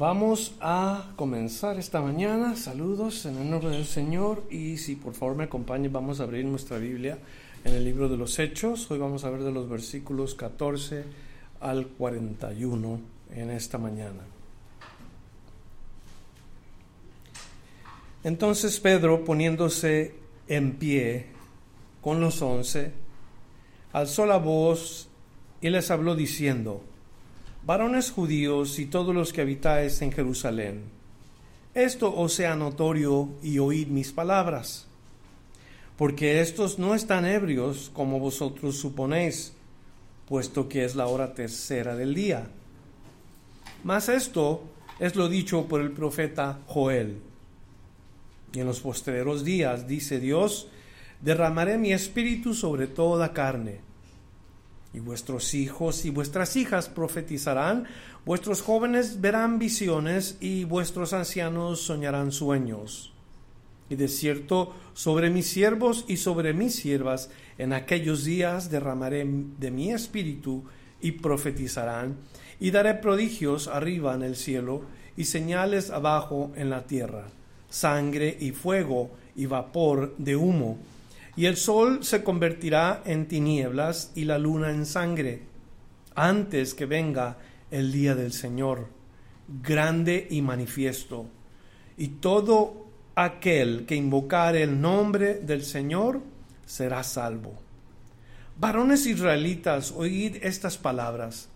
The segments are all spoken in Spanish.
Vamos a comenzar esta mañana. Saludos en el nombre del Señor y si por favor me acompañen vamos a abrir nuestra Biblia en el libro de los Hechos. Hoy vamos a ver de los versículos 14 al 41 en esta mañana. Entonces Pedro, poniéndose en pie con los once, alzó la voz y les habló diciendo, Varones judíos y todos los que habitáis en Jerusalén, esto os sea notorio y oíd mis palabras, porque estos no están ebrios como vosotros suponéis, puesto que es la hora tercera del día. Mas esto es lo dicho por el profeta Joel y en los postreros días, dice Dios, derramaré mi espíritu sobre toda carne. Y vuestros hijos y vuestras hijas profetizarán, vuestros jóvenes verán visiones y vuestros ancianos soñarán sueños. Y de cierto, sobre mis siervos y sobre mis siervas, en aquellos días derramaré de mi espíritu y profetizarán, y daré prodigios arriba en el cielo y señales abajo en la tierra sangre y fuego y vapor de humo. Y el sol se convertirá en tinieblas y la luna en sangre, antes que venga el día del Señor, grande y manifiesto. Y todo aquel que invocare el nombre del Señor será salvo. Varones israelitas, oíd estas palabras.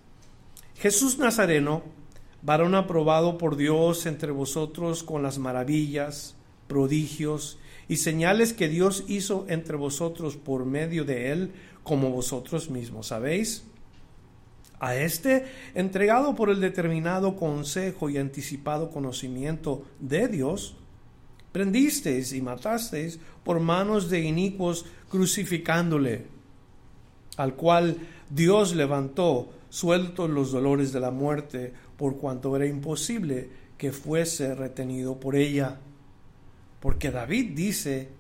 Jesús Nazareno, varón aprobado por Dios entre vosotros con las maravillas, prodigios y señales que Dios hizo entre vosotros por medio de él, como vosotros mismos sabéis. A este, entregado por el determinado consejo y anticipado conocimiento de Dios, prendisteis y matasteis por manos de inicuos crucificándole, al cual Dios levantó, sueltos los dolores de la muerte, por cuanto era imposible que fuese retenido por ella. Porque David dice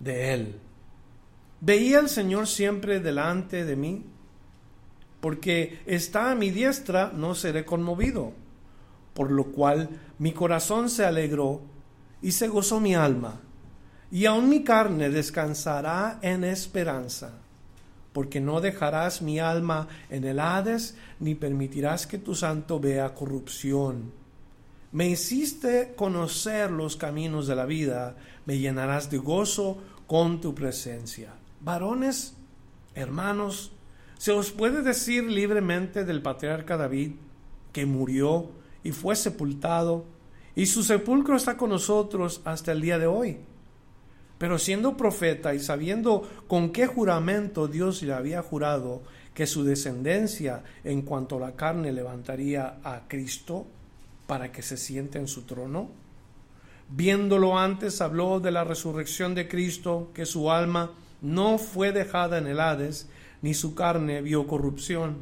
de él, veía al Señor siempre delante de mí, porque está a mi diestra, no seré conmovido, por lo cual mi corazón se alegró y se gozó mi alma, y aun mi carne descansará en esperanza porque no dejarás mi alma en el Hades, ni permitirás que tu santo vea corrupción. Me hiciste conocer los caminos de la vida, me llenarás de gozo con tu presencia. Varones, hermanos, se os puede decir libremente del patriarca David, que murió y fue sepultado, y su sepulcro está con nosotros hasta el día de hoy pero siendo profeta y sabiendo con qué juramento Dios le había jurado que su descendencia en cuanto a la carne levantaría a Cristo para que se siente en su trono, viéndolo antes habló de la resurrección de Cristo, que su alma no fue dejada en el Hades, ni su carne vio corrupción.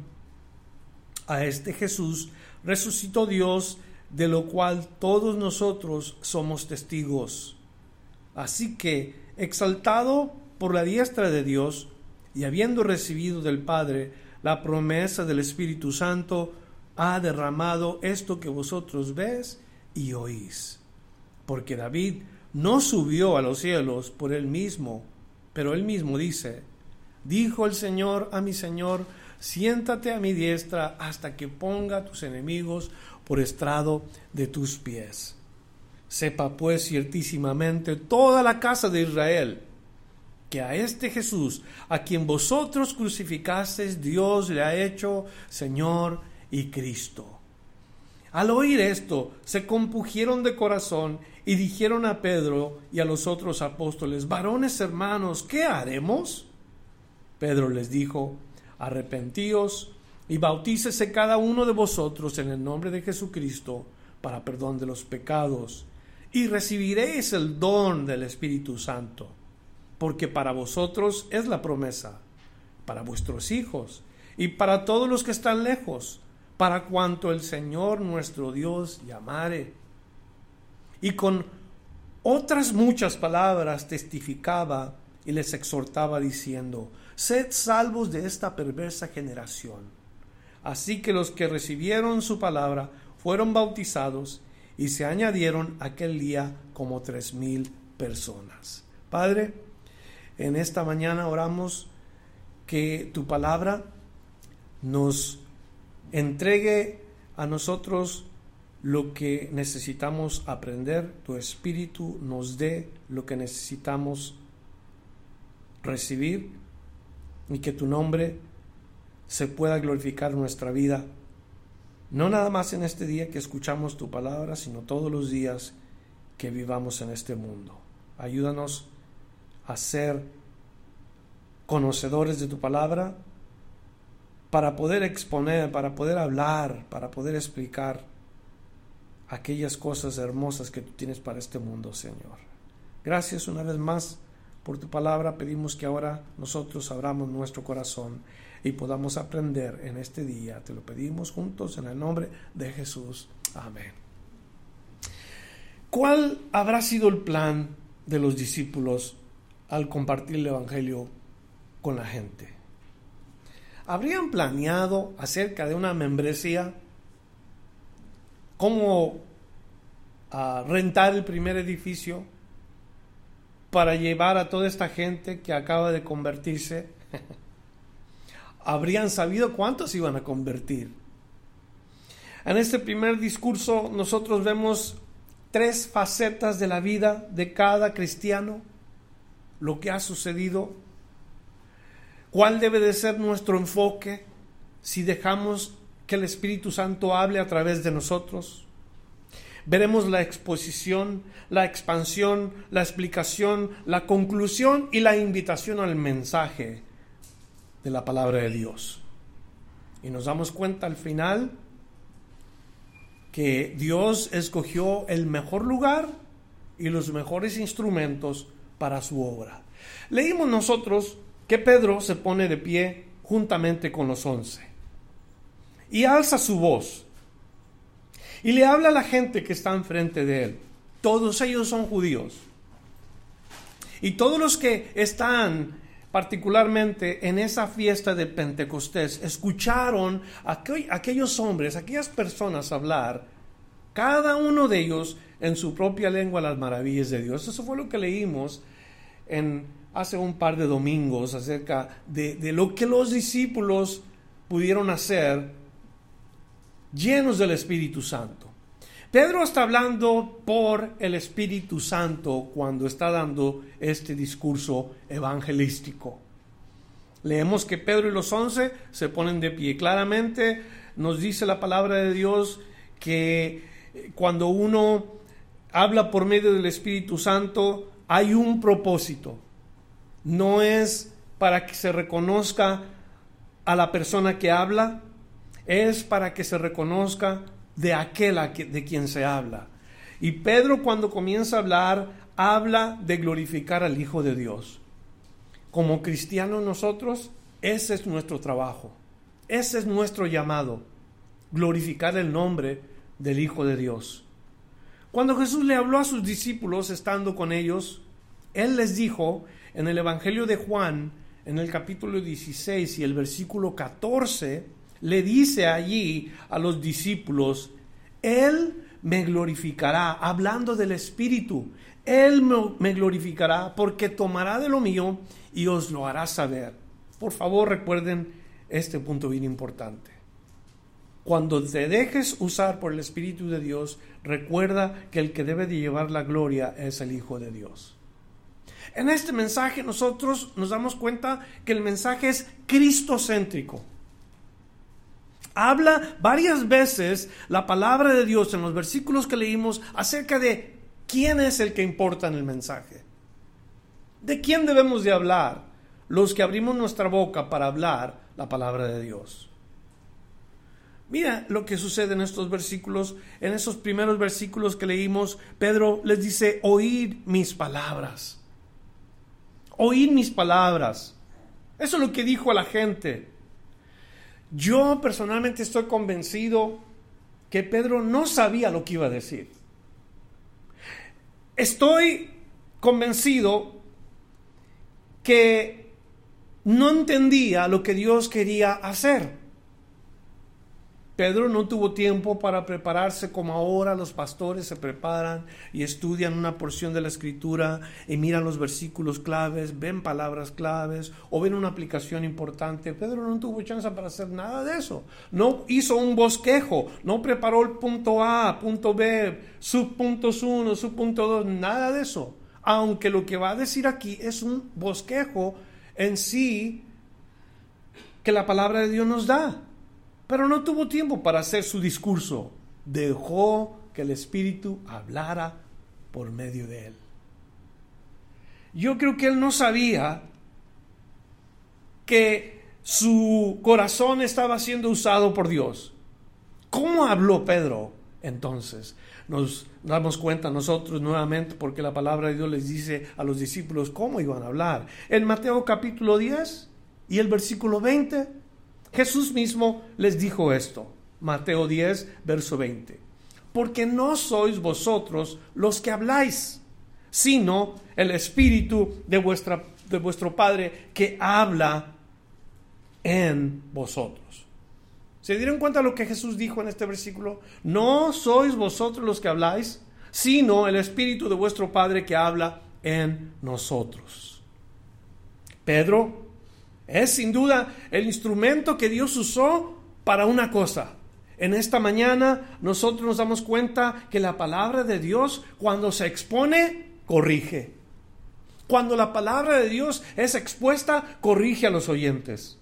A este Jesús resucitó Dios, de lo cual todos nosotros somos testigos Así que, exaltado por la diestra de Dios, y habiendo recibido del Padre la promesa del Espíritu Santo, ha derramado esto que vosotros ves y oís. Porque David no subió a los cielos por él mismo, pero él mismo dice, dijo el Señor a mi Señor, siéntate a mi diestra hasta que ponga a tus enemigos por estrado de tus pies. Sepa pues ciertísimamente toda la casa de Israel que a este Jesús, a quien vosotros crucificasteis, Dios le ha hecho Señor y Cristo. Al oír esto, se compugieron de corazón y dijeron a Pedro y a los otros apóstoles, varones hermanos, ¿qué haremos? Pedro les dijo, arrepentíos y bautícese cada uno de vosotros en el nombre de Jesucristo para perdón de los pecados, y recibiréis el don del Espíritu Santo, porque para vosotros es la promesa, para vuestros hijos y para todos los que están lejos, para cuanto el Señor nuestro Dios llamare. Y con otras muchas palabras testificaba y les exhortaba diciendo, sed salvos de esta perversa generación. Así que los que recibieron su palabra fueron bautizados y se añadieron aquel día como tres mil personas. Padre, en esta mañana oramos que tu palabra nos entregue a nosotros lo que necesitamos aprender, tu espíritu nos dé lo que necesitamos recibir y que tu nombre se pueda glorificar en nuestra vida, no nada más en este día que escuchamos tu palabra, sino todos los días que vivamos en este mundo. Ayúdanos a ser conocedores de tu palabra para poder exponer, para poder hablar, para poder explicar aquellas cosas hermosas que tú tienes para este mundo, Señor. Gracias una vez más por tu palabra. Pedimos que ahora nosotros abramos nuestro corazón y podamos aprender en este día. Te lo pedimos juntos en el nombre de Jesús. Amén. ¿Cuál habrá sido el plan de los discípulos al compartir el Evangelio con la gente? ¿Habrían planeado acerca de una membresía? ¿Cómo ah, rentar el primer edificio para llevar a toda esta gente que acaba de convertirse? habrían sabido cuántos iban a convertir. En este primer discurso nosotros vemos tres facetas de la vida de cada cristiano, lo que ha sucedido, cuál debe de ser nuestro enfoque si dejamos que el Espíritu Santo hable a través de nosotros. Veremos la exposición, la expansión, la explicación, la conclusión y la invitación al mensaje de la palabra de Dios. Y nos damos cuenta al final que Dios escogió el mejor lugar y los mejores instrumentos para su obra. Leímos nosotros que Pedro se pone de pie juntamente con los once y alza su voz y le habla a la gente que está enfrente de él. Todos ellos son judíos. Y todos los que están particularmente en esa fiesta de Pentecostés, escucharon a aquellos hombres, aquellas personas hablar, cada uno de ellos en su propia lengua, las maravillas de Dios. Eso fue lo que leímos en, hace un par de domingos acerca de, lo que los discípulos pudieron hacer llenos del Espíritu Santo. Pedro está hablando por el Espíritu Santo cuando está dando este discurso evangelístico. Leemos que Pedro y los once se ponen de pie. Claramente nos dice la palabra de Dios que cuando uno habla por medio del Espíritu Santo hay un propósito. No es para que se reconozca a la persona que habla, es para que se reconozca de aquel de quien se habla. Y Pedro cuando comienza a hablar, habla de glorificar al Hijo de Dios. Como cristianos nosotros, ese es nuestro trabajo, ese es nuestro llamado, glorificar el nombre del Hijo de Dios. Cuando Jesús le habló a sus discípulos estando con ellos, Él les dijo en el Evangelio de Juan, en el capítulo 16 y el versículo 14, le dice allí a los discípulos, Él me glorificará, hablando del Espíritu, Él me glorificará porque tomará de lo mío y os lo hará saber. Por favor recuerden este punto bien importante. Cuando te dejes usar por el Espíritu de Dios, recuerda que el que debe de llevar la gloria es el Hijo de Dios. En este mensaje nosotros nos damos cuenta que el mensaje es cristocéntrico habla varias veces la palabra de Dios en los versículos que leímos acerca de quién es el que importa en el mensaje. ¿De quién debemos de hablar? los que abrimos nuestra boca para hablar la palabra de Dios. Mira lo que sucede en estos versículos, en esos primeros versículos que leímos, Pedro les dice, oíd mis palabras. Oíd mis palabras. Eso es lo que dijo a la gente. Yo personalmente estoy convencido que Pedro no sabía lo que iba a decir. Estoy convencido que no entendía lo que Dios quería hacer. Pedro no tuvo tiempo para prepararse como ahora los pastores se preparan y estudian una porción de la escritura y miran los versículos claves, ven palabras claves o ven una aplicación importante. Pedro no tuvo chance para hacer nada de eso. No hizo un bosquejo, no preparó el punto A, punto B, subpuntos 1, subpunto 2, nada de eso. Aunque lo que va a decir aquí es un bosquejo en sí que la palabra de Dios nos da. Pero no tuvo tiempo para hacer su discurso. Dejó que el Espíritu hablara por medio de él. Yo creo que él no sabía que su corazón estaba siendo usado por Dios. ¿Cómo habló Pedro entonces? Nos damos cuenta nosotros nuevamente porque la palabra de Dios les dice a los discípulos cómo iban a hablar. En Mateo capítulo 10 y el versículo 20 Jesús mismo les dijo esto, Mateo 10, verso 20, porque no sois vosotros los que habláis, sino el Espíritu de, de vuestro Padre que habla en vosotros. ¿Se dieron cuenta lo que Jesús dijo en este versículo? No sois vosotros los que habláis, sino el Espíritu de vuestro Padre que habla en nosotros. Pedro es sin duda el instrumento que Dios usó para una cosa. En esta mañana nosotros nos damos cuenta que la palabra de Dios cuando se expone, corrige. Cuando la palabra de Dios es expuesta, corrige a los oyentes.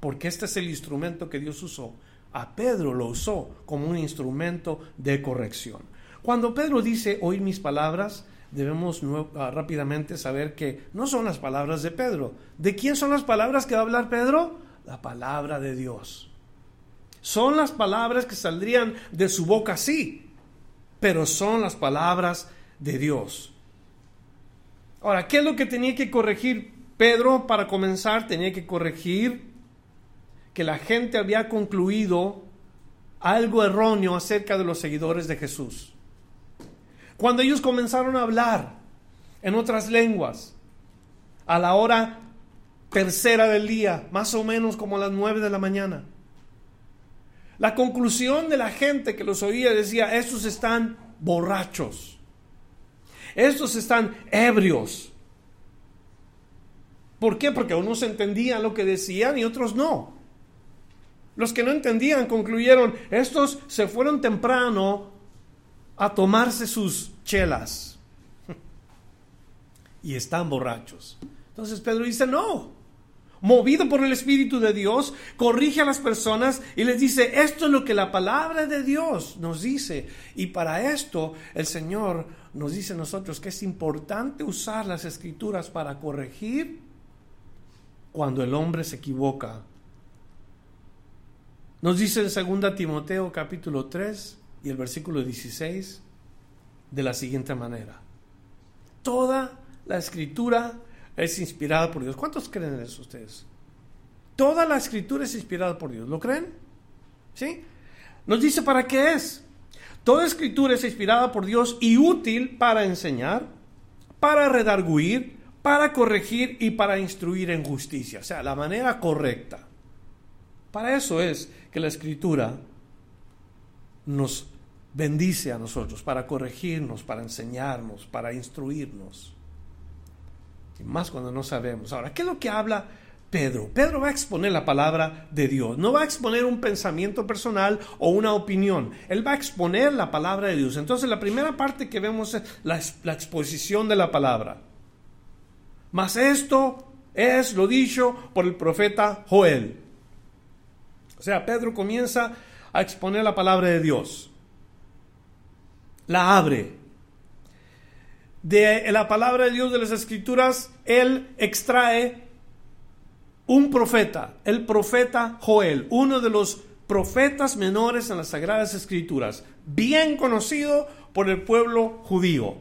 Porque este es el instrumento que Dios usó. A Pedro lo usó como un instrumento de corrección. Cuando Pedro dice, oír mis palabras, debemos ah, rápidamente saber que no son las palabras de Pedro. ¿De quién son las palabras que va a hablar Pedro? La palabra de Dios. Son las palabras que saldrían de su boca, sí, pero son las palabras de Dios. Ahora, ¿qué es lo que tenía que corregir Pedro para comenzar? Tenía que corregir que la gente había concluido algo erróneo acerca de los seguidores de Jesús. Cuando ellos comenzaron a hablar en otras lenguas, a la hora tercera del día, más o menos como a las nueve de la mañana, la conclusión de la gente que los oía decía, estos están borrachos, estos están ebrios. ¿Por qué? Porque unos entendían lo que decían y otros no. Los que no entendían concluyeron, estos se fueron temprano a tomarse sus chelas y están borrachos. Entonces Pedro dice, no, movido por el Espíritu de Dios, corrige a las personas y les dice, esto es lo que la palabra de Dios nos dice. Y para esto el Señor nos dice a nosotros que es importante usar las escrituras para corregir cuando el hombre se equivoca. Nos dice en 2 Timoteo capítulo 3, y el versículo 16 de la siguiente manera. Toda la escritura es inspirada por Dios. ¿Cuántos creen en eso ustedes? Toda la escritura es inspirada por Dios. ¿Lo creen? ¿Sí? Nos dice para qué es. Toda escritura es inspirada por Dios y útil para enseñar, para redarguir, para corregir y para instruir en justicia. O sea, la manera correcta. Para eso es que la escritura nos bendice a nosotros para corregirnos, para enseñarnos, para instruirnos. Y más cuando no sabemos. Ahora, ¿qué es lo que habla Pedro? Pedro va a exponer la palabra de Dios. No va a exponer un pensamiento personal o una opinión. Él va a exponer la palabra de Dios. Entonces, la primera parte que vemos es la, exposición de la palabra. Mas esto es lo dicho por el profeta Joel. O sea, Pedro comienza a exponer la palabra de Dios. La abre. De la palabra de Dios de las Escrituras, Él extrae un profeta, el profeta Joel, uno de los profetas menores en las Sagradas Escrituras, bien conocido por el pueblo judío.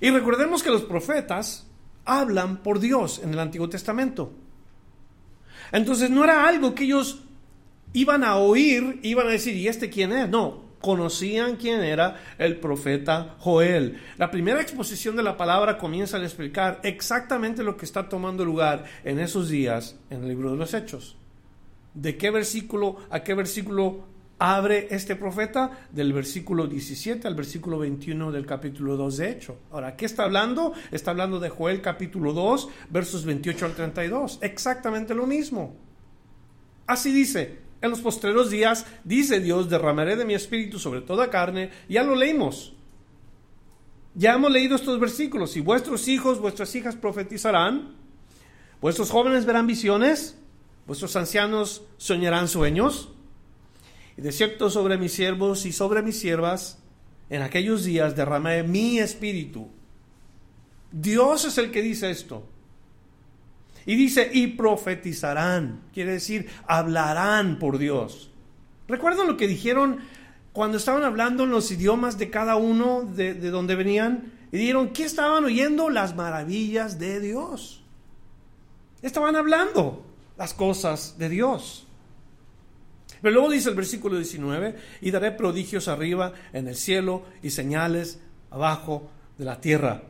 Y recordemos que los profetas hablan por Dios en el Antiguo Testamento. Entonces no era algo que ellos iban a oír, iban a decir, ¿y este quién es? No, conocían quién era el profeta Joel. La primera exposición de la palabra comienza a explicar exactamente lo que está tomando lugar en esos días en el libro de los Hechos. ¿De qué versículo a qué versículo abre este profeta? Del versículo 17 al versículo 21 del capítulo 2 de Hecho. Ahora, ¿qué está hablando? Está hablando de Joel capítulo 2, versos 28 al 32. Exactamente lo mismo. Así dice, en los postreros días, dice Dios, derramaré de mi espíritu sobre toda carne. Ya lo leímos. Ya hemos leído estos versículos. Y vuestros hijos, vuestras hijas profetizarán. Vuestros jóvenes verán visiones. Vuestros ancianos soñarán sueños. Y de cierto sobre mis siervos y sobre mis siervas, en aquellos días derramaré mi espíritu. Dios es el que dice esto. Y dice, y profetizarán, quiere decir, hablarán por Dios. ¿Recuerdan lo que dijeron cuando estaban hablando en los idiomas de cada uno de, de donde venían? Y dijeron, ¿qué estaban oyendo? Las maravillas de Dios. Estaban hablando las cosas de Dios. Pero luego dice el versículo 19, y daré prodigios arriba en el cielo y señales abajo de la tierra.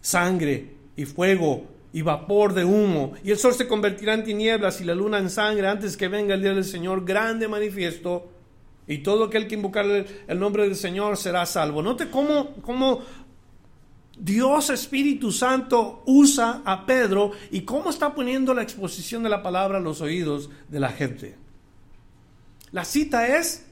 Sangre y fuego y vapor de humo, y el sol se convertirá en tinieblas y la luna en sangre antes que venga el día del Señor grande manifiesto, y todo aquel que invocar el, nombre del Señor será salvo. Note cómo, cómo Dios Espíritu Santo usa a Pedro y cómo está poniendo la exposición de la palabra a los oídos de la gente. La cita es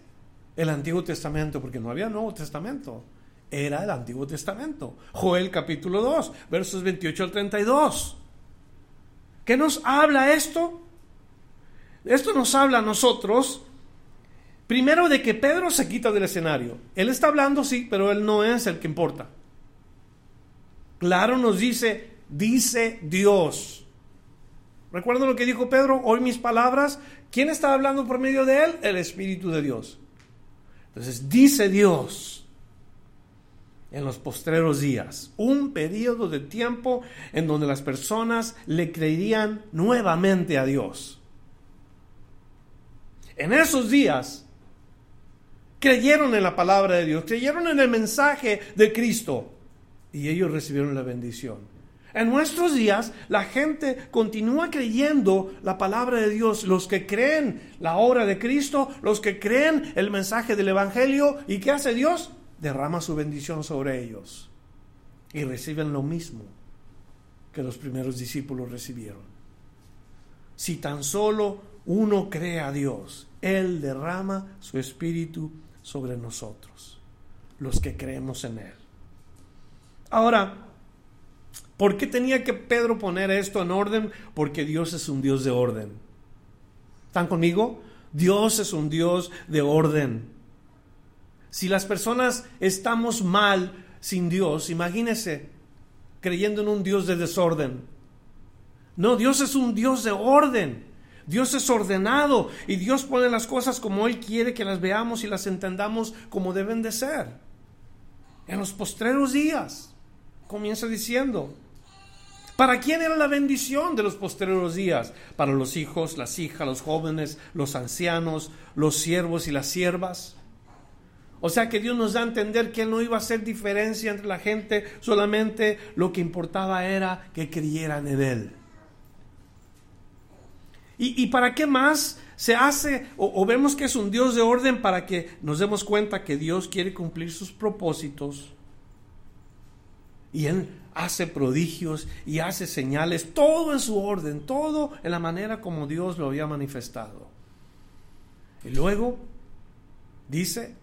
el Antiguo Testamento, porque no había Nuevo Testamento era el Antiguo Testamento. Joel capítulo 2, versos 28 al 32. ¿Qué nos habla esto? Esto nos habla a nosotros, primero de que Pedro se quita del escenario. Él está hablando, sí, pero él no es el que importa. Claro nos dice, dice Dios. ¿Recuerdan lo que dijo Pedro? Hoy mis palabras. ¿Quién está hablando por medio de él? El Espíritu de Dios. Entonces, dice Dios en los postreros días, un periodo de tiempo en donde las personas le creerían nuevamente a Dios. En esos días creyeron en la palabra de Dios, creyeron en el mensaje de Cristo y ellos recibieron la bendición. En nuestros días la gente continúa creyendo la palabra de Dios, los que creen la obra de Cristo, los que creen el mensaje del Evangelio, ¿y qué hace Dios? Derrama su bendición sobre ellos y reciben lo mismo que los primeros discípulos recibieron. Si tan solo uno cree a Dios, Él derrama su espíritu sobre nosotros, los que creemos en Él. Ahora, ¿por qué tenía que Pedro poner esto en orden? Porque Dios es un Dios de orden. ¿Están conmigo? Dios es un Dios de orden. Si las personas estamos mal sin Dios, imagínese creyendo en un Dios de desorden. No, Dios es un Dios de orden. Dios es ordenado y Dios pone las cosas como Él quiere que las veamos y las entendamos como deben de ser. En los postreros días, comienza diciendo, ¿para quién era la bendición de los postreros días? Para los hijos, las hijas, los jóvenes, los ancianos, los siervos y las siervas. O sea que Dios nos da a entender que no iba a hacer diferencia entre la gente, solamente lo que importaba era que creyeran en Él. ¿Y, para qué más se hace o, vemos que es un Dios de orden para que nos demos cuenta que Dios quiere cumplir sus propósitos? Y Él hace prodigios y hace señales, todo en su orden, todo en la manera como Dios lo había manifestado. Y luego dice,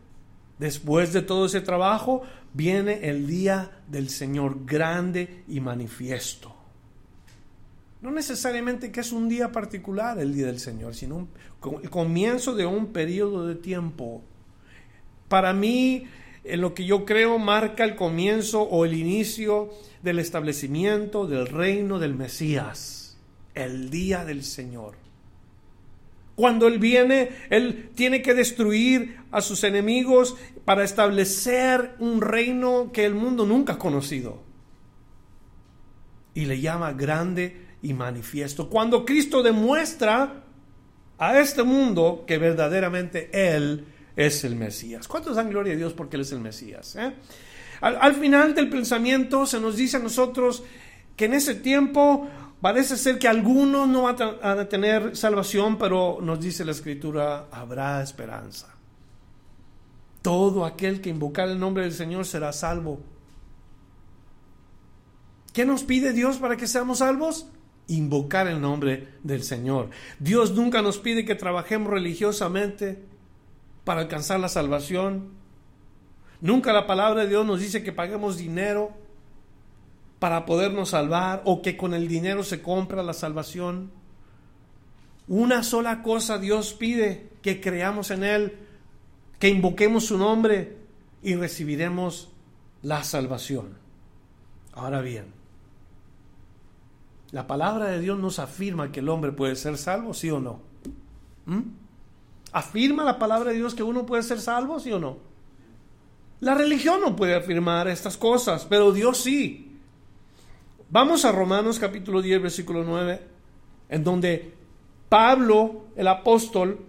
Después de todo ese trabajo viene el día del Señor grande y manifiesto. No necesariamente que es un día particular el día del Señor, sino el comienzo de un periodo de tiempo. Para mí, en lo que yo creo marca el comienzo o el inicio del establecimiento del reino del Mesías, el día del Señor. Cuando Él viene, Él tiene que destruir a sus enemigos para establecer un reino que el mundo nunca ha conocido. Y le llama grande y manifiesto. Cuando Cristo demuestra a este mundo que verdaderamente Él es el Mesías. ¿Cuántos dan gloria a Dios porque Él es el Mesías? Eh? Al, final del pensamiento se nos dice a nosotros que en ese tiempo parece ser que algunos no van a tener salvación, pero nos dice la Escritura, habrá esperanza. Todo aquel que invocar el nombre del Señor será salvo. ¿Qué nos pide Dios para que seamos salvos? Invocar el nombre del Señor. Dios nunca nos pide que trabajemos religiosamente para alcanzar la salvación. Nunca la palabra de Dios nos dice que paguemos dinero para podernos salvar o que con el dinero se compra la salvación. Una sola cosa Dios pide, que creamos en Él, que invoquemos su nombre y recibiremos la salvación. Ahora bien, la palabra de Dios nos afirma que el hombre puede ser salvo, sí o no. ¿Mm? ¿Afirma la palabra de Dios que uno puede ser salvo, sí o no? La religión no puede afirmar estas cosas, pero Dios sí. Vamos a Romanos capítulo 10, versículo 9, en donde Pablo, el apóstol,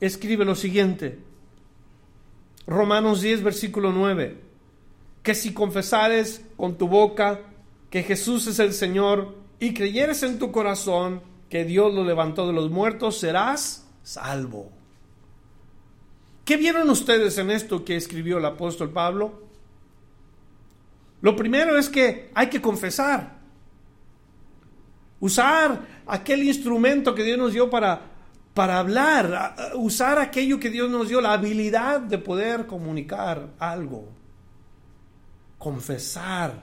escribe lo siguiente. Romanos 10, versículo 9. Que si confesares con tu boca que Jesús es el Señor y creyeres en tu corazón que Dios lo levantó de los muertos, serás salvo. ¿Qué vieron ustedes en esto que escribió el apóstol Pablo? Lo primero es que hay que confesar, usar aquel instrumento que Dios nos dio para, para hablar, usar aquello que Dios nos dio, la habilidad de poder comunicar algo, confesar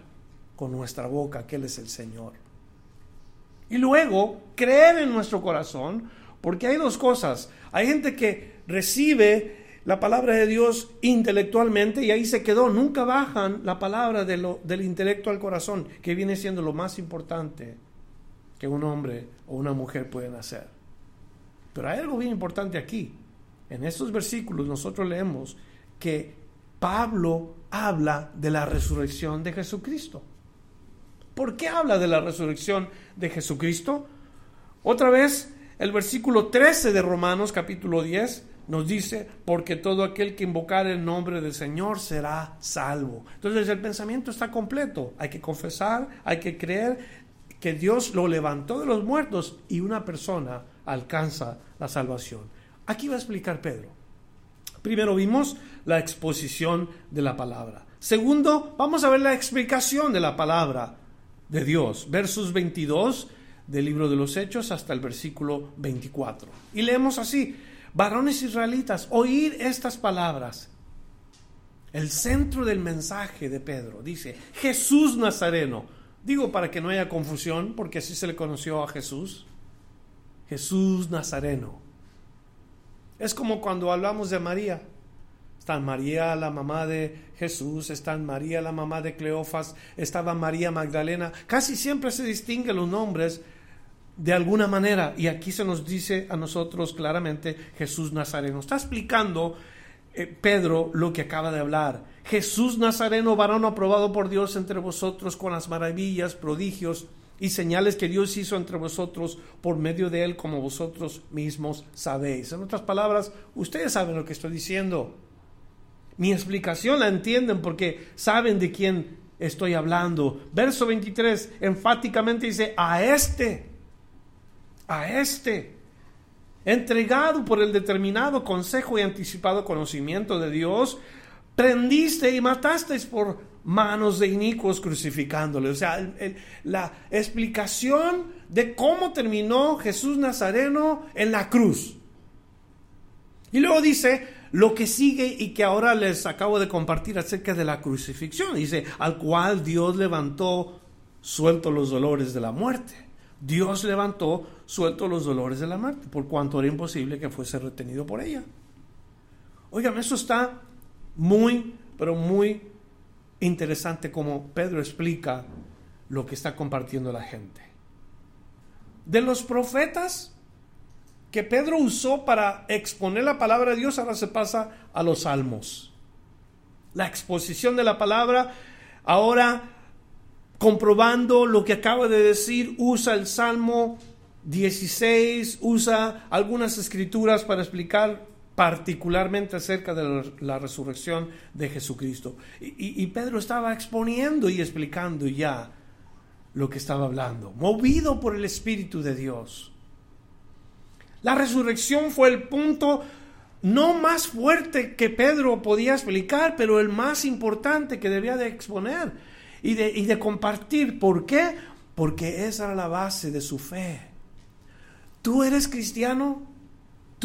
con nuestra boca que Él es el Señor. Y luego creer en nuestro corazón, porque hay dos cosas. Hay gente que recibe la palabra de Dios intelectualmente y ahí se quedó. Nunca bajan la palabra del intelecto al corazón, que viene siendo lo más importante que un hombre o una mujer pueden hacer. Pero hay algo bien importante aquí. En estos versículos nosotros leemos que Pablo habla de la resurrección de Jesucristo. ¿Por qué habla de la resurrección de Jesucristo? Otra vez, el versículo 13 de Romanos capítulo 10 nos dice, porque todo aquel que invocar el nombre del Señor será salvo. Entonces el pensamiento está completo. Hay que confesar, hay que creer que Dios lo levantó de los muertos y una persona alcanza la salvación. Aquí va a explicar Pedro. Primero vimos la exposición de la palabra. Segundo, vamos a ver la explicación de la palabra de Dios. Versos 22 del libro de los Hechos hasta el versículo 24. Y leemos así, varones israelitas, oír estas palabras. El centro del mensaje de Pedro dice, Jesús Nazareno. Digo para que no haya confusión, porque así se le conoció a Jesús. Jesús Nazareno. Es como cuando hablamos de María. Está María, la mamá de Jesús, está María, la mamá de Cleofas, estaba María Magdalena. Casi siempre se distinguen los nombres de alguna manera, y aquí se nos dice a nosotros claramente Jesús Nazareno. Está explicando eh, Pedro lo que acaba de hablar. Jesús Nazareno, varón aprobado por Dios entre vosotros con las maravillas, prodigios y señales que Dios hizo entre vosotros por medio de él, como vosotros mismos sabéis. En otras palabras, ustedes saben lo que estoy diciendo. Mi explicación la entienden porque saben de quién estoy hablando. Verso 23 enfáticamente dice, a este a este, entregado por el determinado consejo y anticipado conocimiento de Dios, prendiste y matasteis por manos de inicuos crucificándole. O sea, la explicación de cómo terminó Jesús Nazareno en la cruz. Y luego dice lo que sigue y que ahora les acabo de compartir acerca de la crucifixión. Dice, al cual Dios levantó suelto los dolores de la muerte. Dios levantó suelto los dolores de la muerte, por cuanto era imposible que fuese retenido por ella. Oigan, eso está muy, pero muy interesante como Pedro explica lo que está compartiendo la gente. De los profetas que Pedro usó para exponer la palabra de Dios, ahora se pasa a los salmos. La exposición de la palabra, ahora comprobando lo que acaba de decir, usa el Salmo 16, usa algunas escrituras para explicar particularmente acerca de la resurrección de Jesucristo. Y, Pedro estaba exponiendo y explicando ya lo que estaba hablando, movido por el Espíritu de Dios. La resurrección fue el punto no más fuerte que Pedro podía explicar, pero el más importante que debía de exponer y de, y de compartir. ¿Por qué? Porque esa era la base de su fe. ¿Tú eres cristiano?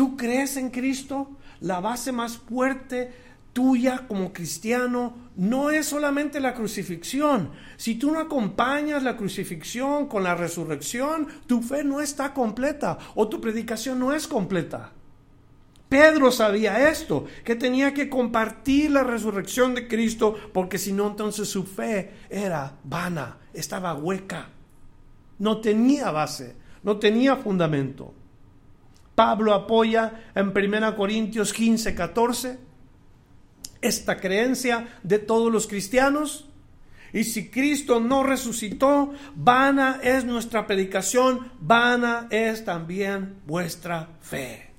tú crees en Cristo, la base más fuerte tuya como cristiano no es solamente la crucifixión. Si tú no acompañas la crucifixión con la resurrección, tu fe no está completa o tu predicación no es completa. Pedro sabía esto, que tenía que compartir la resurrección de Cristo, porque si no, entonces su fe era vana, estaba hueca, no tenía base, no tenía fundamento. Pablo apoya en 1 Corintios 15, 14 esta creencia de todos los cristianos. Y si Cristo no resucitó, vana es nuestra predicación, vana es también vuestra fe.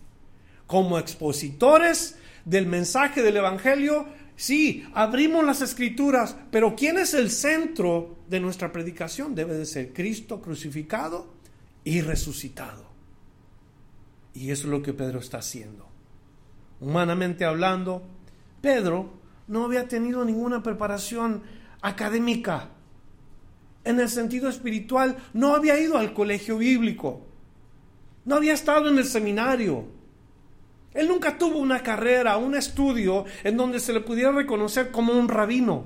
Como expositores del mensaje del Evangelio, sí, abrimos las escrituras, pero ¿quién es el centro de nuestra predicación? Debe de ser Cristo crucificado y resucitado. Y eso es lo que Pedro está haciendo. Humanamente hablando, Pedro no había tenido ninguna preparación académica. En el sentido espiritual, no había ido al colegio bíblico. No había estado en el seminario. Él nunca tuvo una carrera, un estudio en donde se le pudiera reconocer como un rabino.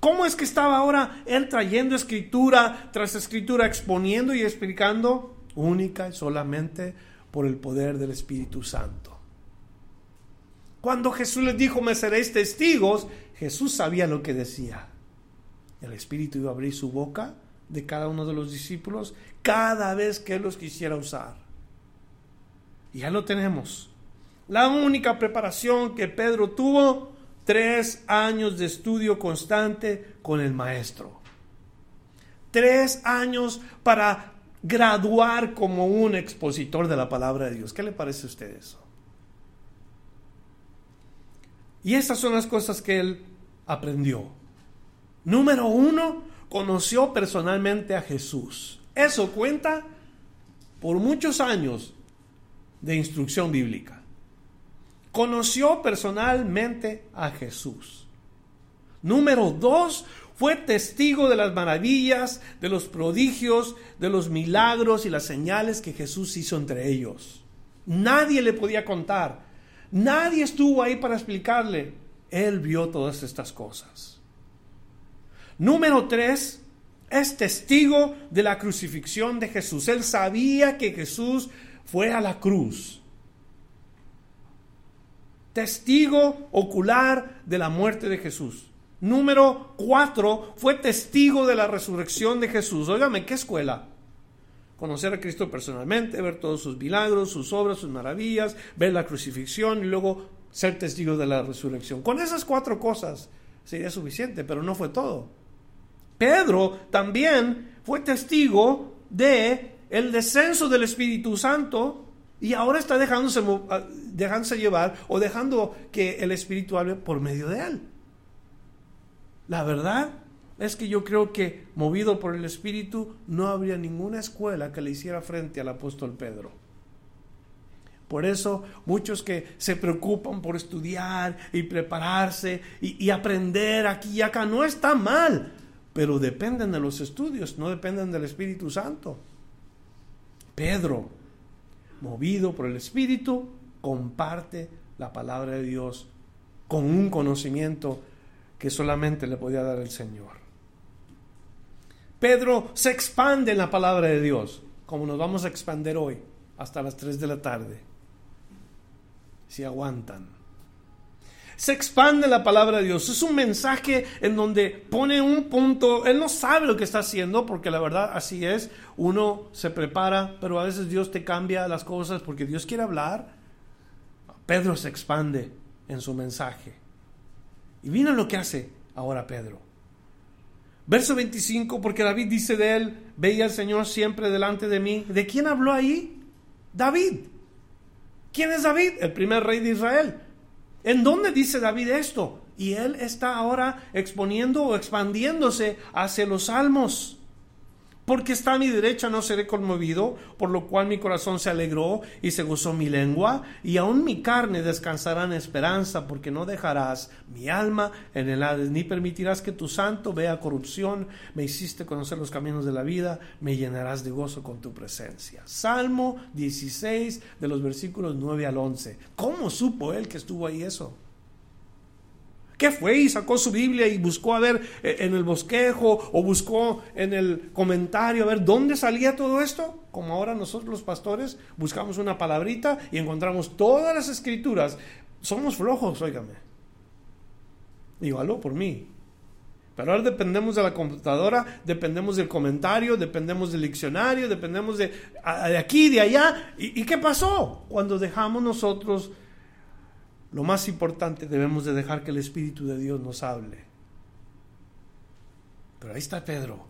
¿Cómo es que estaba ahora él trayendo escritura tras escritura, exponiendo y explicando? única y solamente por el poder del Espíritu Santo. Cuando Jesús les dijo, me seréis testigos, Jesús sabía lo que decía. El Espíritu iba a abrir su boca de cada uno de los discípulos cada vez que Él los quisiera usar. Y ya lo tenemos. La única preparación que Pedro tuvo, tres años de estudio constante con el Maestro. Tres años para graduar como un expositor de la palabra de Dios. ¿Qué le parece a usted eso? Y estas son las cosas que él aprendió. Número uno, conoció personalmente a Jesús. Eso cuenta por muchos años de instrucción bíblica. Conoció personalmente a Jesús. Número dos, fue testigo de las maravillas, de los prodigios, de los milagros y las señales que Jesús hizo entre ellos. Nadie le podía contar. Nadie estuvo ahí para explicarle. Él vio todas estas cosas. Número tres, es testigo de la crucifixión de Jesús. Él sabía que Jesús fue a la cruz. Testigo ocular de la muerte de Jesús. Número cuatro, fue testigo de la resurrección de Jesús. Óigame, ¿qué escuela? Conocer a Cristo personalmente, ver todos sus milagros, sus obras, sus maravillas, ver la crucifixión y luego ser testigo de la resurrección. Con esas cuatro cosas sería suficiente, pero no fue todo. Pedro también fue testigo de el descenso del Espíritu Santo y ahora está dejándose, ah, dejándose llevar o dejando que el Espíritu hable por medio de él. La verdad es que yo creo que, movido por el Espíritu, no habría ninguna escuela que le hiciera frente al apóstol Pedro. Por eso muchos que se preocupan por estudiar y prepararse y, aprender aquí y acá no está mal, pero dependen de los estudios, no dependen del Espíritu Santo. Pedro, movido por el Espíritu, comparte la palabra de Dios con un conocimiento que solamente le podía dar el Señor. Pedro se expande en la palabra de Dios, como nos vamos a expandir hoy, hasta las 3 de la tarde, si aguantan. Se expande la palabra de Dios. Es un mensaje en donde pone un punto. Él no sabe lo que está haciendo porque la verdad así es. Uno se prepara, pero a veces Dios te cambia las cosas porque Dios quiere hablar. Pedro se expande en su mensaje. Y miren lo que hace ahora Pedro. Verso 25, porque David dice de él, veía al Señor siempre delante de mí. ¿De quién habló ahí? David. ¿Quién es David? El primer rey de Israel. ¿En dónde dice David esto? Y él está ahora exponiendo o expandiéndose hacia los salmos porque está a mi derecha no seré conmovido, por lo cual mi corazón se alegró y se gozó mi lengua, y aún mi carne descansará en esperanza, porque no dejarás mi alma en el Hades, ni permitirás que tu santo vea corrupción, me hiciste conocer los caminos de la vida, me llenarás de gozo con tu presencia. Salmo 16 de los versículos 9 al 11. ¿Cómo supo él que estuvo ahí eso? ¿Qué fue? Y sacó su Biblia y buscó a ver eh, en el bosquejo o buscó en el comentario a ver dónde salía todo esto. Como ahora nosotros los pastores buscamos una palabrita y encontramos todas las escrituras. Somos flojos, óigame. Digo, por mí. Pero ahora dependemos de la computadora, dependemos del comentario, dependemos del diccionario, dependemos de, de aquí, de allá. ¿Y, ¿Y qué pasó? Cuando dejamos nosotros lo más importante, debemos de dejar que el Espíritu de Dios nos hable. Pero ahí está Pedro,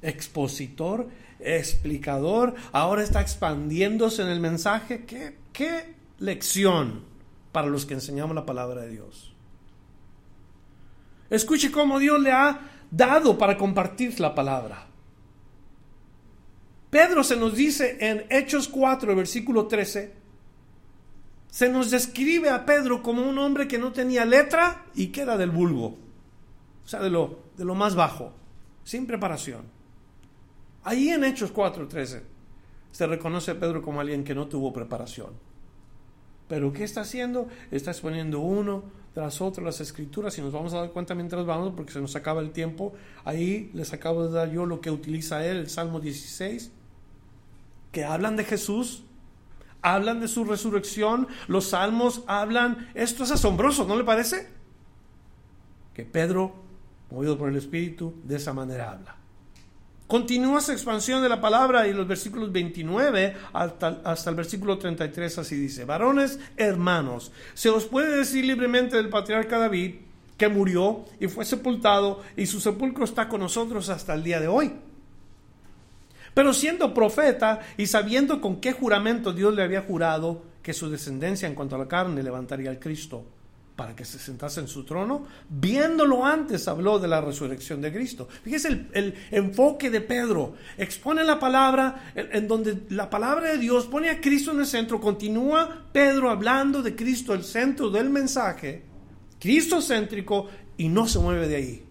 expositor, explicador, ahora está expandiéndose en el mensaje. ¿Qué, qué lección para los que enseñamos la palabra de Dios? Escuche cómo Dios le ha dado para compartir la palabra. Pedro se nos dice en Hechos 4, versículo 13, se nos describe a Pedro como un hombre que no tenía letra y que era del vulgo, o sea, de lo, de lo más bajo, sin preparación. Ahí en Hechos 4:13 se reconoce a Pedro como alguien que no tuvo preparación. Pero ¿qué está haciendo? Está exponiendo uno tras otro las escrituras y nos vamos a dar cuenta mientras vamos porque se nos acaba el tiempo. Ahí les acabo de dar yo lo que utiliza él, el Salmo 16, que hablan de Jesús hablan de su resurrección, los salmos hablan, esto es asombroso, ¿no le parece? Que Pedro, movido por el Espíritu, de esa manera habla. Continúa su expansión de la palabra y los versículos 29 hasta, hasta, el versículo 33 así dice, varones hermanos, se os puede decir libremente del patriarca David que murió y fue sepultado y su sepulcro está con nosotros hasta el día de hoy. Pero siendo profeta y sabiendo con qué juramento Dios le había jurado que su descendencia en cuanto a la carne levantaría al Cristo para que se sentase en su trono, viéndolo antes habló de la resurrección de Cristo. Fíjese el, enfoque de Pedro. Expone la palabra en, donde la palabra de Dios pone a Cristo en el centro. Continúa Pedro hablando de Cristo, el centro del mensaje. Cristo céntrico y no se mueve de ahí.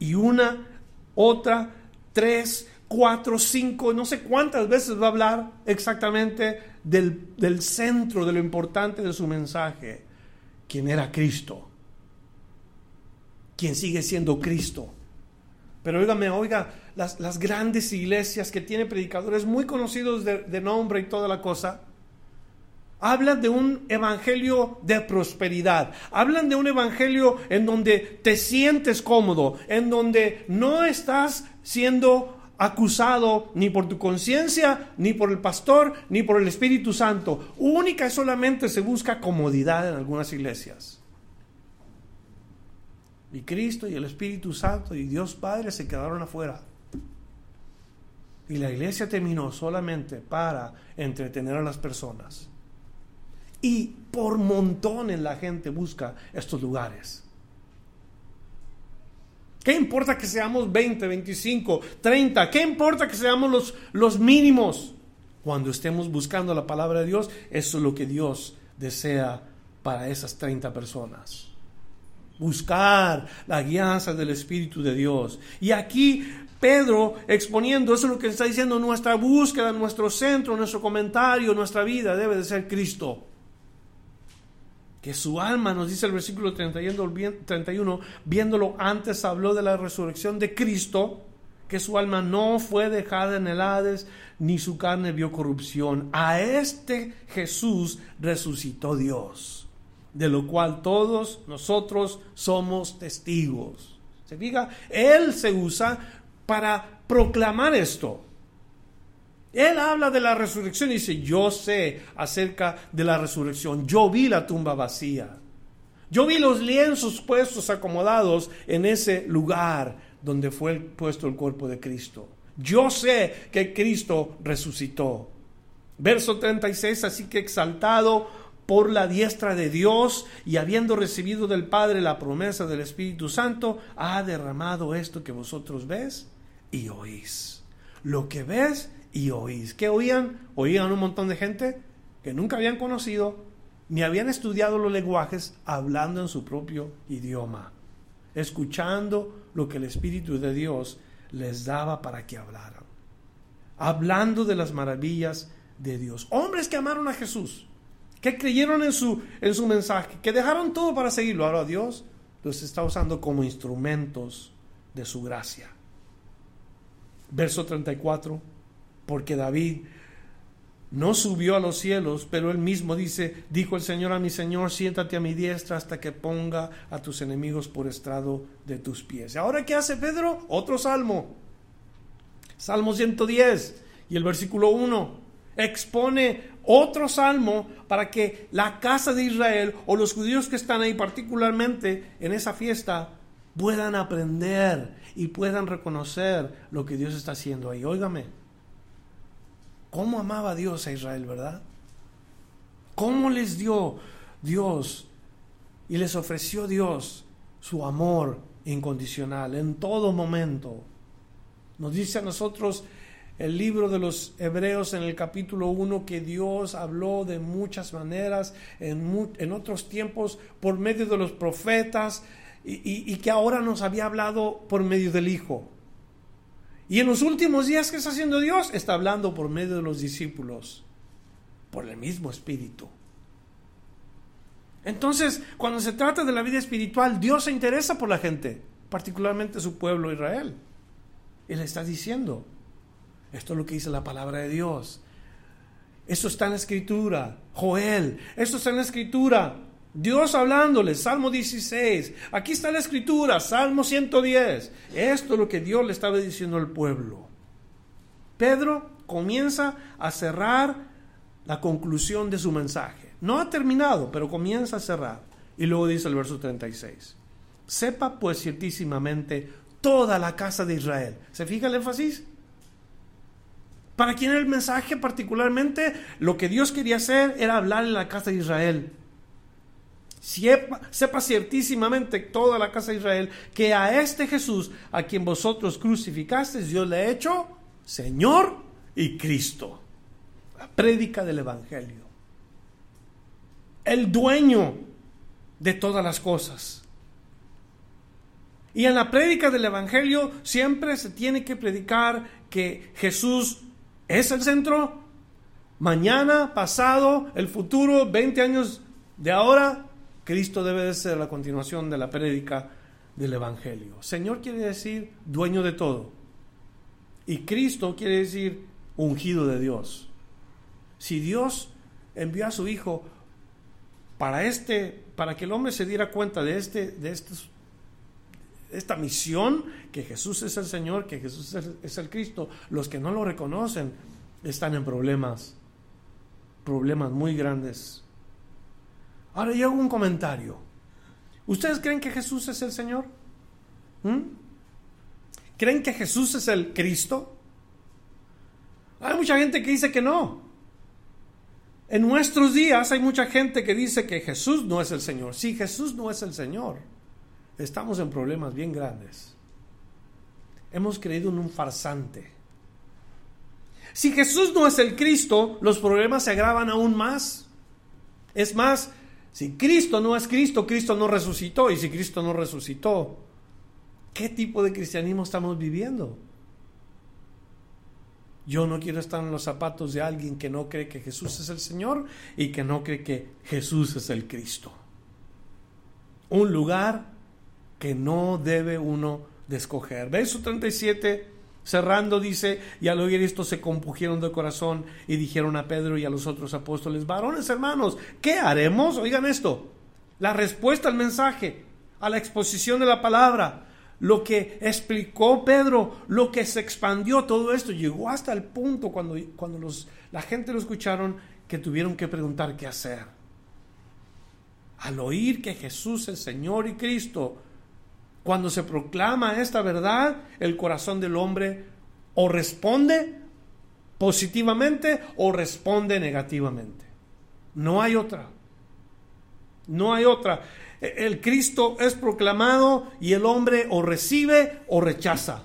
Y una, otra, tres, cuatro, cinco, no sé cuántas veces va a hablar exactamente del, centro, de lo importante de su mensaje, quien era Cristo, quien sigue siendo Cristo. Pero óigame, oiga, las, grandes iglesias que tienen predicadores muy conocidos de, de nombre y toda la cosa, hablan de un evangelio de prosperidad, hablan de un evangelio en donde te sientes cómodo, en donde no estás siendo acusado ni por tu conciencia, ni por el pastor, ni por el Espíritu Santo. Única y solamente se busca comodidad en algunas iglesias. Y Cristo y el Espíritu Santo y Dios Padre se quedaron afuera. Y la iglesia terminó solamente para entretener a las personas. Y por montones la gente busca estos lugares. ¿Qué importa que seamos 20, 25, 30? ¿Qué importa que seamos los, los mínimos? Cuando estemos buscando la palabra de Dios, eso es lo que Dios desea para esas 30 personas. Buscar la guianza del Espíritu de Dios. Y aquí Pedro exponiendo, eso es lo que está diciendo, nuestra búsqueda, nuestro centro, nuestro comentario, nuestra vida debe de ser Cristo que su alma, nos dice el versículo 31, viéndolo antes habló de la resurrección de Cristo, que su alma no fue dejada en el Hades, ni su carne vio corrupción. A este Jesús resucitó Dios, de lo cual todos nosotros somos testigos. ¿Se fija? Él se usa para proclamar esto. Él habla de la resurrección y dice, yo sé acerca de la resurrección. Yo vi la tumba vacía. Yo vi los lienzos puestos acomodados en ese lugar donde fue puesto el cuerpo de Cristo. Yo sé que Cristo resucitó. Verso 36, así que exaltado por la diestra de Dios y habiendo recibido del Padre la promesa del Espíritu Santo, ha derramado esto que vosotros ves y oís. Lo que ves y oís. ¿Qué oían? Oían un montón de gente que nunca habían conocido ni habían estudiado los lenguajes hablando en su propio idioma, escuchando lo que el Espíritu de Dios les daba para que hablaran, hablando de las maravillas de Dios. Hombres que amaron a Jesús, que creyeron en su, en su mensaje, que dejaron todo para seguirlo. Ahora Dios los está usando como instrumentos de su gracia. Verso 34, porque David no subió a los cielos, pero él mismo dice, dijo el Señor a mi Señor, siéntate a mi diestra hasta que ponga a tus enemigos por estrado de tus pies. Ahora, ¿qué hace Pedro? Otro salmo. Salmo 110 y el versículo 1 expone otro salmo para que la casa de Israel o los judíos que están ahí particularmente en esa fiesta puedan aprender y puedan reconocer lo que Dios está haciendo ahí. Óigame, ¿Cómo amaba Dios a Israel, verdad? ¿Cómo les dio Dios y les ofreció Dios su amor incondicional en todo momento? Nos dice a nosotros el libro de los Hebreos en el capítulo 1 que Dios habló de muchas maneras en, en otros tiempos por medio de los profetas y que ahora nos había hablado por medio del Hijo. Y en los últimos días, ¿qué está haciendo Dios? Está hablando por medio de los discípulos, por el mismo Espíritu. Entonces, cuando se trata de la vida espiritual, Dios se interesa por la gente, particularmente su pueblo Israel. Le está diciendo, esto es lo que dice la palabra de Dios. Esto está en la escritura. Joel, esto está en la escritura. Dios hablándole, Salmo 16, aquí está la escritura, Salmo 110. Esto es lo que Dios le estaba diciendo al pueblo. Pedro comienza a cerrar la conclusión de su mensaje. No ha terminado, pero comienza a cerrar. Y luego dice el verso 36. Sepa pues ciertísimamente toda la casa de Israel. ¿Se fija el énfasis? Para quien el mensaje particularmente, lo que Dios quería hacer era hablar en la casa de Israel Sepa, sepa, ciertísimamente toda la casa de Israel que a este Jesús, a quien vosotros crucificasteis, Dios le ha hecho Señor y Cristo. La prédica del Evangelio. El dueño de todas las cosas. Y en la prédica del Evangelio siempre se tiene que predicar que Jesús es el centro. Mañana, pasado, el futuro, 20 años de ahora, Cristo debe de ser la continuación de la prédica del Evangelio. Señor quiere decir dueño de todo. Y Cristo quiere decir ungido de Dios. Si Dios envió a su Hijo para este, para que el hombre se diera cuenta de este, de esta misión, que Jesús es el Señor, que Jesús es el Cristo, los que no lo reconocen están en problemas, problemas muy grandes. Ahora yo hago un comentario. ¿Ustedes creen que Jesús es el Señor? ¿Mm? ¿Creen que Jesús es el Cristo? Hay mucha gente que dice que no. En nuestros días hay mucha gente que dice que Jesús no es el Señor. Si Jesús no es el Señor, estamos en problemas bien grandes. Hemos creído en un farsante. Si Jesús no es el Cristo, los problemas se agravan aún más. Es más, si Cristo no es Cristo, Cristo no resucitó. Y si Cristo no resucitó, ¿qué tipo de cristianismo estamos viviendo? Yo no quiero estar en los zapatos de alguien que no cree que Jesús es el Señor y que no cree que Jesús es el Cristo. Un lugar que no debe uno de escoger. Verso 37 Cerrando dice, y al oír esto se compugieron de corazón y dijeron a Pedro y a los otros apóstoles, varones hermanos, ¿qué haremos? Oigan esto, la respuesta al mensaje, a la exposición de la palabra, lo que explicó Pedro, lo que se expandió, todo esto llegó hasta el punto cuando, cuando los, la gente lo escucharon que tuvieron que preguntar qué hacer. Al oír que Jesús es Señor y Cristo, cuando se proclama esta verdad, el corazón del hombre o responde positivamente o responde negativamente. No hay otra. No hay otra. El Cristo es proclamado y el hombre o recibe o rechaza.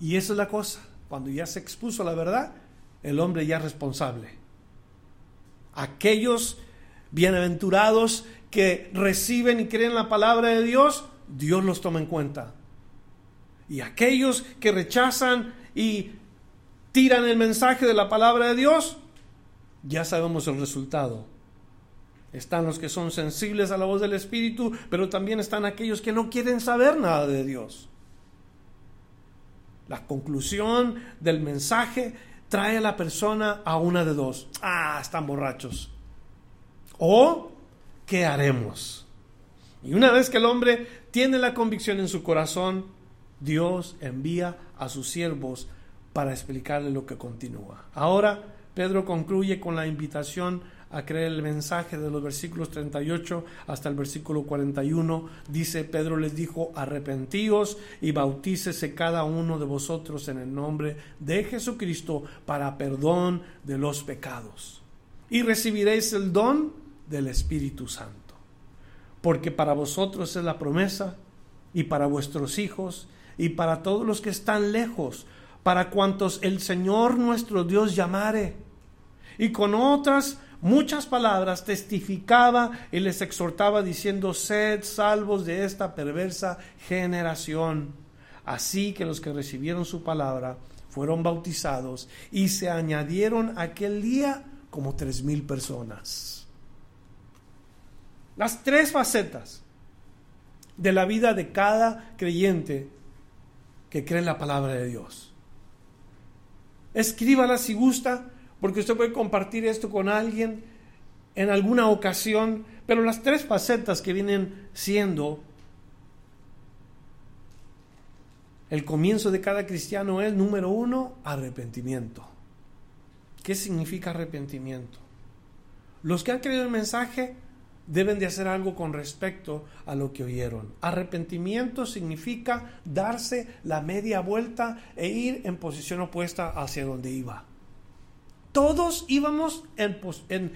Y esa es la cosa. Cuando ya se expuso la verdad, el hombre ya es responsable. Aquellos bienaventurados que reciben y creen la palabra de Dios, Dios los toma en cuenta. Y aquellos que rechazan y tiran el mensaje de la palabra de Dios, ya sabemos el resultado. Están los que son sensibles a la voz del Espíritu, pero también están aquellos que no quieren saber nada de Dios. La conclusión del mensaje trae a la persona a una de dos. Ah, están borrachos. O, ¿qué haremos? Y una vez que el hombre tiene la convicción en su corazón, Dios envía a sus siervos para explicarle lo que continúa. Ahora, Pedro concluye con la invitación a creer el mensaje de los versículos 38 hasta el versículo 41. Dice, Pedro les dijo, arrepentíos y bautícese cada uno de vosotros en el nombre de Jesucristo para perdón de los pecados. Y recibiréis el don del Espíritu Santo. Porque para vosotros es la promesa y para vuestros hijos y para todos los que están lejos, para cuantos el Señor nuestro Dios llamare. Y con otras muchas palabras testificaba y les exhortaba diciendo, sed salvos de esta perversa generación. Así que los que recibieron su palabra fueron bautizados y se añadieron aquel día como tres mil personas. Las tres facetas de la vida de cada creyente que cree en la palabra de Dios. Escríbala si gusta, porque usted puede compartir esto con alguien en alguna ocasión, pero las tres facetas que vienen siendo el comienzo de cada cristiano es, número uno, arrepentimiento. ¿Qué significa arrepentimiento? Los que han creído el mensaje deben de hacer algo con respecto a lo que oyeron. Arrepentimiento significa darse la media vuelta e ir en posición opuesta hacia donde iba. Todos íbamos en,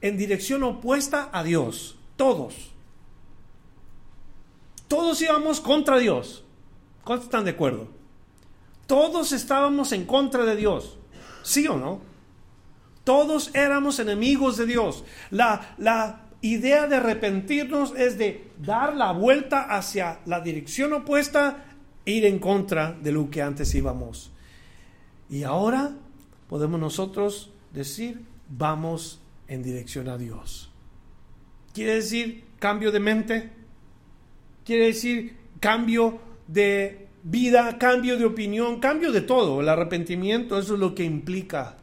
en, dirección opuesta a Dios. Todos. Todos íbamos contra Dios. ¿Cuántos están de acuerdo? Todos estábamos en contra de Dios. ¿Sí o no? Todos éramos enemigos de Dios. La, la idea de arrepentirnos es de dar la vuelta hacia la dirección opuesta ir en contra de lo que antes íbamos. Y ahora podemos nosotros decir, vamos en dirección a Dios. Quiere decir cambio de mente, quiere decir cambio de vida, cambio de opinión, cambio de todo. El arrepentimiento, eso es lo que implica.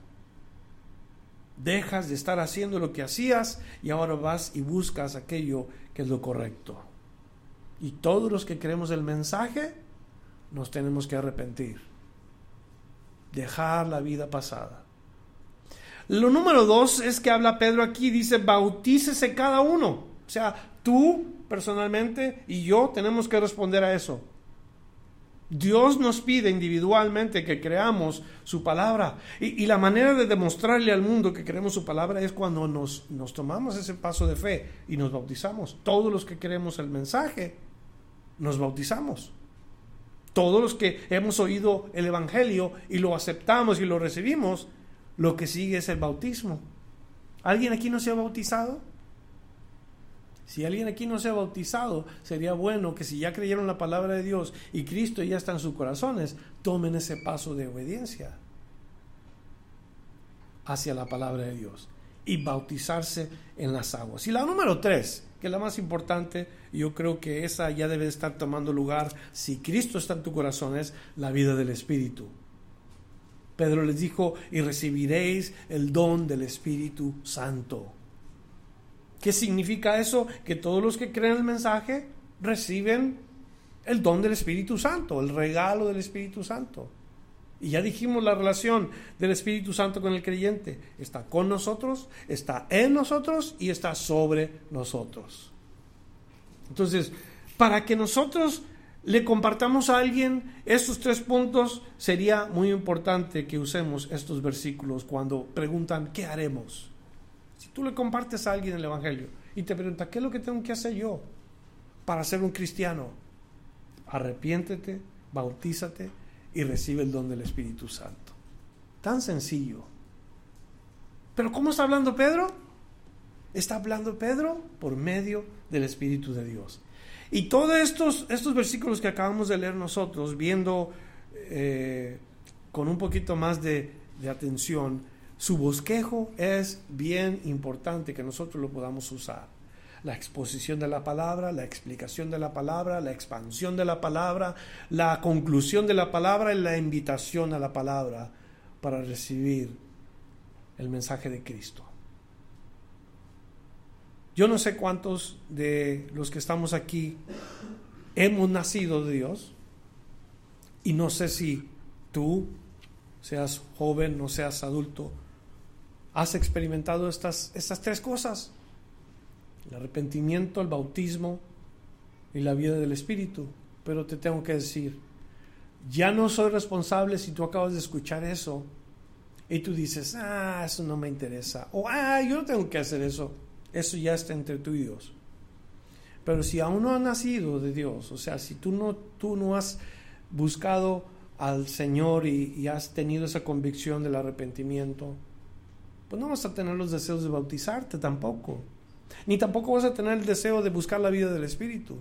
Dejas de estar haciendo lo que hacías y ahora vas y buscas aquello que es lo correcto. Y todos los que creemos el mensaje, nos tenemos que arrepentir dejar la vida pasada. Lo número dos es que habla Pedro aquí, dice, bautícese cada uno. O sea, tú personalmente y yo tenemos que responder a eso. Dios nos pide individualmente que creamos su palabra. Y, la manera de demostrarle al mundo que creemos su palabra es cuando nos, tomamos ese paso de fe y nos bautizamos. Todos los que creemos el mensaje, nos bautizamos todos los que hemos oído el Evangelio y lo aceptamos y lo recibimos, lo que sigue es el bautismo. ¿Alguien aquí no se ha bautizado? Si alguien aquí no se ha bautizado, sería bueno que si ya creyeron la palabra de Dios y Cristo ya está en sus corazones, tomen ese paso de obediencia hacia la palabra de Dios y bautizarse en las aguas. Y la número tres, que es la más importante, yo creo que esa ya debe estar tomando lugar si Cristo está en tu corazón, es la vida del Espíritu. Pedro les dijo, y recibiréis el don del Espíritu Santo. ¿Qué significa eso? Que todos los que creen el mensaje reciben el don del Espíritu Santo, el regalo del Espíritu Santo. Y ya dijimos la relación del Espíritu Santo con el creyente. Está con nosotros, está en nosotros y está sobre nosotros. Entonces, para que nosotros le compartamos a alguien estos tres puntos, sería muy importante que usemos estos versículos cuando preguntan, ¿qué haremos? Si tú le compartes a alguien el Evangelio y te pregunta, ¿qué es lo que tengo que hacer yo para ser un cristiano? Arrepiéntete, bautízate y recibe el don del Espíritu Santo. Tan sencillo. Pero ¿cómo está hablando Pedro? Está hablando Pedro por medio del Espíritu de Dios. Y todos estos, estos versículos que acabamos de leer nosotros, viendo eh, con un poquito más de, de atención, su bosquejo es bien importante que nosotros lo podamos usar. La exposición de la palabra, la explicación de la palabra, la expansión de la palabra, la conclusión de la palabra y la invitación a la palabra para recibir el mensaje de Cristo. Yo no sé cuántos de los que estamos aquí hemos nacido de Dios y no sé si tú, seas joven o seas adulto, has experimentado estas, estas tres cosas. El arrepentimiento, el bautismo y la vida del Espíritu. Pero te tengo que decir, ya no soy responsable si tú acabas de escuchar eso y tú dices, ah, eso no me interesa. O, ah, yo no tengo que hacer eso. Eso ya está entre tú y Dios. Pero si aún no has nacido de Dios, o sea, si tú no, tú no has buscado al Señor y, y has tenido esa convicción del arrepentimiento, pues no vas a tener los deseos de bautizarte tampoco. Ni tampoco vas a tener el deseo de buscar la vida del Espíritu.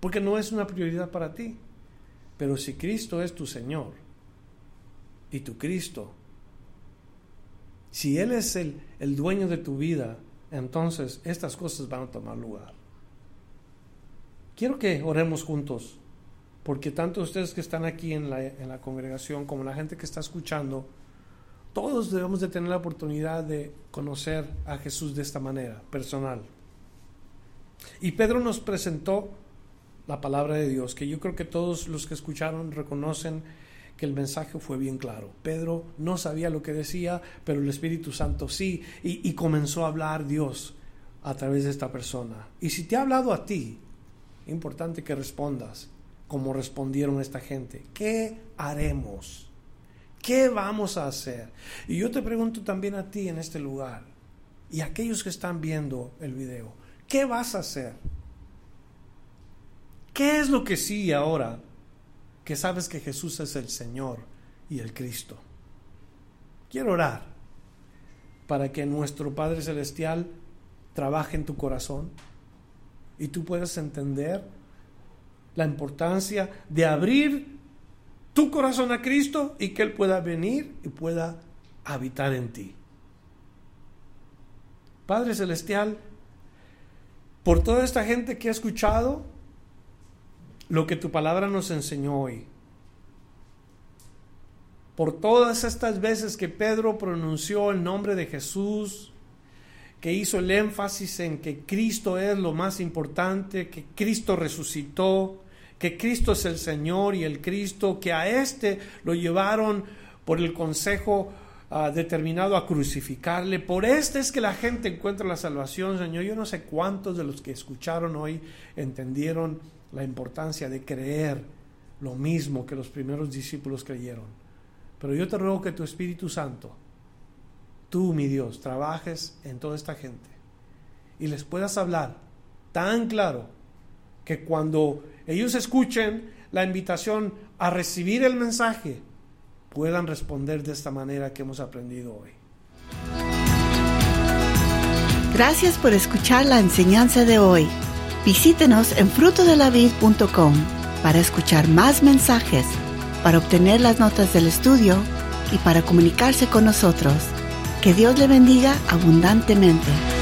Porque no es una prioridad para ti. Pero si Cristo es tu Señor y tu Cristo, si Él es el, el dueño de tu vida, entonces estas cosas van a tomar lugar. Quiero que oremos juntos, porque tanto ustedes que están aquí en la, en la congregación como la gente que está escuchando, todos debemos de tener la oportunidad de conocer a Jesús de esta manera, personal. Y Pedro nos presentó la palabra de Dios, que yo creo que todos los que escucharon reconocen que el mensaje fue bien claro. Pedro no sabía lo que decía, pero el Espíritu Santo sí, y, comenzó a hablar Dios a través de esta persona. Y si te ha hablado a ti, importante que respondas como respondieron esta gente. ¿Qué haremos? ¿Qué vamos a hacer? Y yo te pregunto también a ti en este lugar y a aquellos que están viendo el video, ¿qué vas a hacer? ¿Qué es lo que sigue ahora que sabes que Jesús es el Señor y el Cristo. Quiero orar para que nuestro Padre Celestial trabaje en tu corazón y tú puedas entender la importancia de abrir tu corazón a Cristo y que Él pueda venir y pueda habitar en ti. Padre Celestial, por toda esta gente que ha escuchado, lo que tu palabra nos enseñó hoy. Por todas estas veces que Pedro pronunció el nombre de Jesús, que hizo el énfasis en que Cristo es lo más importante, que Cristo resucitó, que Cristo es el Señor y el Cristo, que a este lo llevaron por el consejo ah, determinado a crucificarle. Por este es que la gente encuentra la salvación, Señor. Yo no sé cuántos de los que escucharon hoy entendieron la importancia de creer lo mismo que los primeros discípulos creyeron. Pero yo te ruego que tu Espíritu Santo, tú, mi Dios, trabajes en toda esta gente y les puedas hablar tan claro que cuando ellos escuchen la invitación a recibir el mensaje, puedan responder de esta manera que hemos aprendido hoy. Gracias por escuchar la enseñanza de hoy. Visítenos en frutodelavid.com para escuchar más mensajes, para obtener las notas del estudio y para comunicarse con nosotros. Que Dios le bendiga abundantemente.